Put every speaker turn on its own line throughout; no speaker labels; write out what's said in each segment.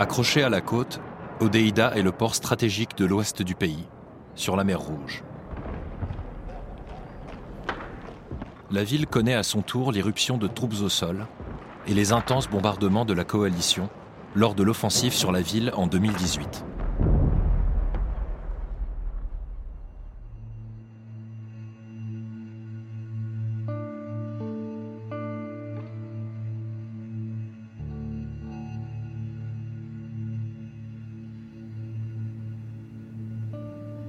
Accroché à la côte, Odeida est le port stratégique de l'ouest du pays, sur la mer Rouge. La ville connaît à son tour l'irruption de troupes au sol et les intenses bombardements de la coalition lors de l'offensive sur la ville en 2018.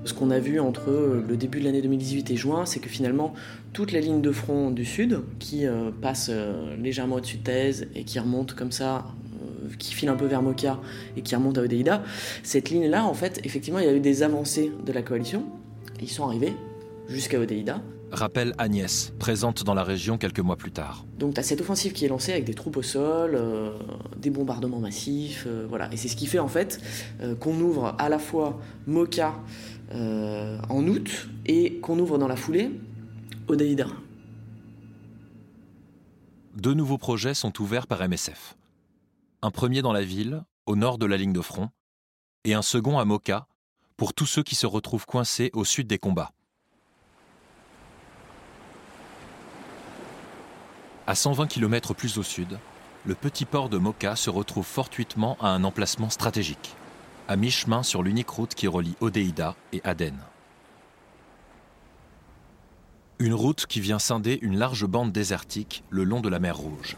Ce qu'on a vu entre le début de l'année 2018 et juin, c'est que finalement, toute la ligne de front du sud, qui euh, passe euh, légèrement au-dessus de Thèse et qui remonte comme ça, euh, qui file un peu vers Moka et qui remonte à Odeida, cette ligne-là, en fait, effectivement, il y a eu des avancées de la coalition. Ils sont arrivés jusqu'à Odeida.
Rappelle Agnès, présente dans la région quelques mois plus tard.
Donc tu as cette offensive qui est lancée avec des troupes au sol, des bombardements massifs, voilà. Et c'est ce qui fait en fait qu'on ouvre à la fois Moka euh, en août et qu'on ouvre dans la foulée Odeida.
Deux nouveaux projets sont ouverts par MSF. Un premier dans la ville, au nord de la ligne de front, et un second à Moka, pour tous ceux qui se retrouvent coincés au sud des combats. À 120 km plus au sud, le petit port de Moka se retrouve fortuitement à un emplacement stratégique à mi-chemin sur l'unique route qui relie Odeida et Aden. Une route qui vient scinder une large bande désertique le long de la mer Rouge.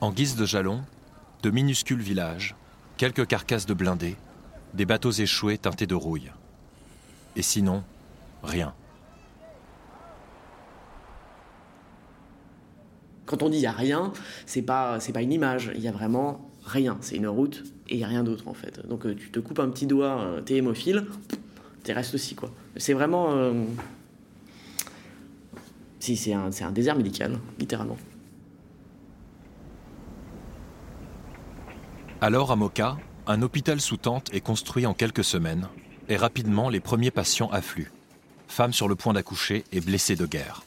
En guise de jalon, de minuscules villages, quelques carcasses de blindés, des bateaux échoués teintés de rouille. Et sinon, rien.
Quand on dit il n'y a rien, c'est pas, pas une image, il y a vraiment rien. C'est une route et il n'y a rien d'autre en fait. Donc euh, tu te coupes un petit doigt, euh, t'es hémophile, t'es restes aussi quoi. C'est vraiment. Euh, si, c'est un, un désert médical, littéralement.
Alors à Moka, un hôpital sous tente est construit en quelques semaines et rapidement les premiers patients affluent. Femmes sur le point d'accoucher et blessées de guerre.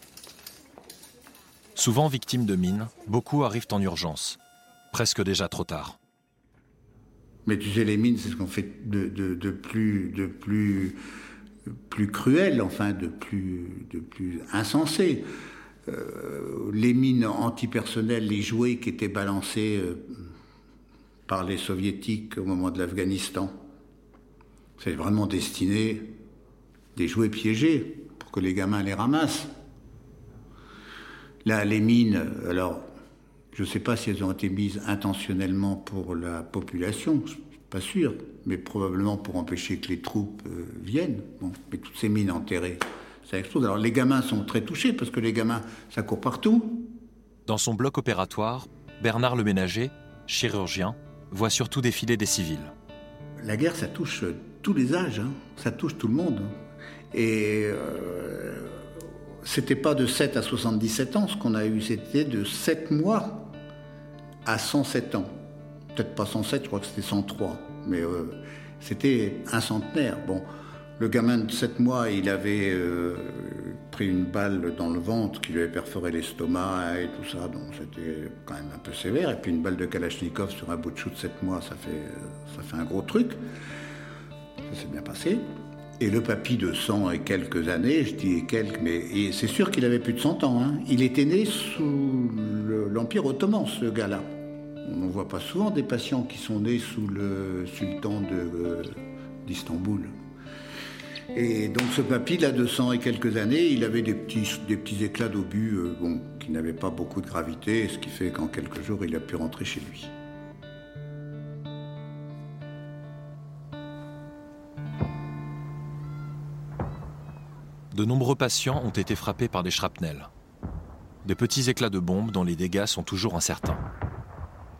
Souvent victimes de mines, beaucoup arrivent en urgence, presque déjà trop tard.
Mais tu sais, les mines, c'est ce qu'on fait de, plus, de plus, cruel, enfin, de plus, de insensé. Euh, les mines antipersonnelles, les jouets qui étaient balancés euh, par les soviétiques au moment de l'Afghanistan, c'est vraiment destiné des jouets piégés pour que les gamins les ramassent. Là, les mines, alors je ne sais pas si elles ont été mises intentionnellement pour la population, pas sûr, mais probablement pour empêcher que les troupes euh, viennent. Bon, mais toutes ces mines enterrées, ça explose. Alors les gamins sont très touchés parce que les gamins, ça court partout.
Dans son bloc opératoire, Bernard le Ménager, chirurgien, voit surtout défiler des civils.
La guerre, ça touche tous les âges, hein. ça touche tout le monde. Et euh, c'était pas de 7 à 77 ans ce qu'on a eu, c'était de 7 mois à 107 ans. Peut-être pas 107, je crois que c'était 103. Mais euh, c'était un centenaire. Bon, le gamin de 7 mois, il avait euh, pris une balle dans le ventre qui lui avait perforé l'estomac et tout ça, donc c'était quand même un peu sévère. Et puis une balle de Kalachnikov sur un bout de chou de 7 mois, ça fait, ça fait un gros truc. Ça s'est bien passé. Et le papy de 100 et quelques années, je dis quelques, mais c'est sûr qu'il avait plus de 100 ans. Hein. Il était né sous l'Empire ottoman, ce gars-là. On ne voit pas souvent des patients qui sont nés sous le sultan euh, d'Istanbul. Et donc ce papy, là, de 100 et quelques années, il avait des petits, éclats d'obus euh, qui n'avaient pas beaucoup de gravité, ce qui fait qu'en quelques jours, il a pu rentrer chez lui.
De nombreux patients ont été frappés par des shrapnels. Des petits éclats de bombes dont les dégâts sont toujours incertains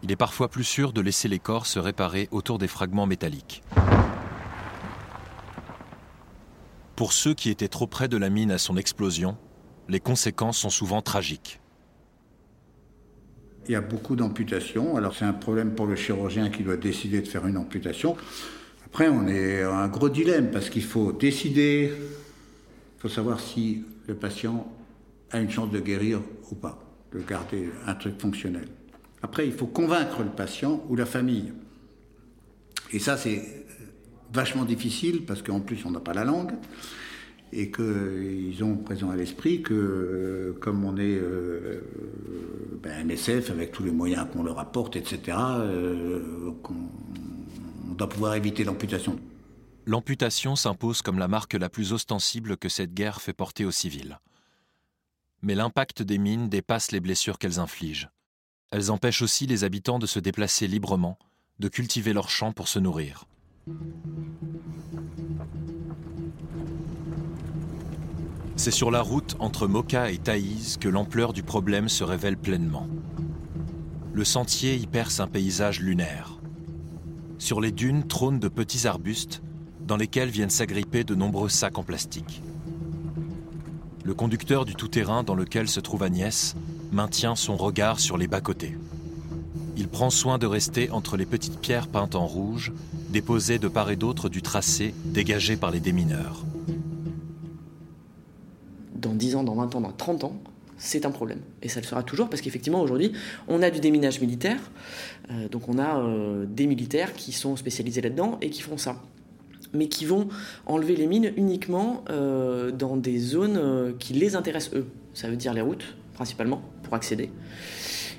il est parfois plus sûr de laisser les corps se réparer autour des fragments métalliques. Pour ceux qui étaient trop près de la mine à son explosion, les conséquences sont souvent tragiques.
Il y a beaucoup d'amputations. Alors c'est un problème pour le chirurgien qui doit décider de faire une amputation. Après, on est à un gros dilemme parce qu'il faut décider, faut savoir si le patient a une chance de guérir ou pas, de garder un truc fonctionnel. Après, il faut convaincre le patient ou la famille. Et ça, c'est vachement difficile parce qu'en plus, on n'a pas la langue et qu'ils ont présent à l'esprit que, euh, comme on est euh, ben, NSF avec tous les moyens qu'on leur apporte, etc., euh, on doit pouvoir éviter l'amputation.
L'amputation s'impose comme la marque la plus ostensible que cette guerre fait porter aux civils. Mais l'impact des mines dépasse les blessures qu'elles infligent. Elles empêchent aussi les habitants de se déplacer librement, de cultiver leurs champs pour se nourrir. C'est sur la route entre Moka et Taïs que l'ampleur du problème se révèle pleinement. Le sentier y perce un paysage lunaire. Sur les dunes trônent de petits arbustes dans lesquels viennent s'agripper de nombreux sacs en plastique. Le conducteur du tout-terrain dans lequel se trouve Agnès maintient son regard sur les bas-côtés. Il prend soin de rester entre les petites pierres peintes en rouge, déposées de part et d'autre du tracé dégagé par les démineurs.
Dans 10 ans, dans 20 ans, dans 30 ans, c'est un problème. Et ça le sera toujours parce qu'effectivement, aujourd'hui, on a du déminage militaire. Euh, donc on a euh, des militaires qui sont spécialisés là-dedans et qui font ça mais qui vont enlever les mines uniquement euh, dans des zones euh, qui les intéressent eux. Ça veut dire les routes, principalement, pour accéder.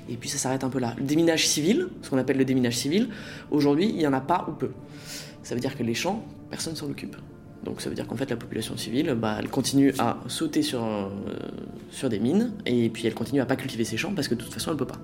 Et puis ça s'arrête un peu là. Le déminage civil, ce qu'on appelle le déminage civil, aujourd'hui, il n'y en a pas ou peu. Ça veut dire que les champs, personne ne s'en occupe. Donc ça veut dire qu'en fait la population civile, bah, elle continue à sauter sur, euh, sur des mines et puis elle continue à pas cultiver ses champs parce que de toute façon elle peut pas.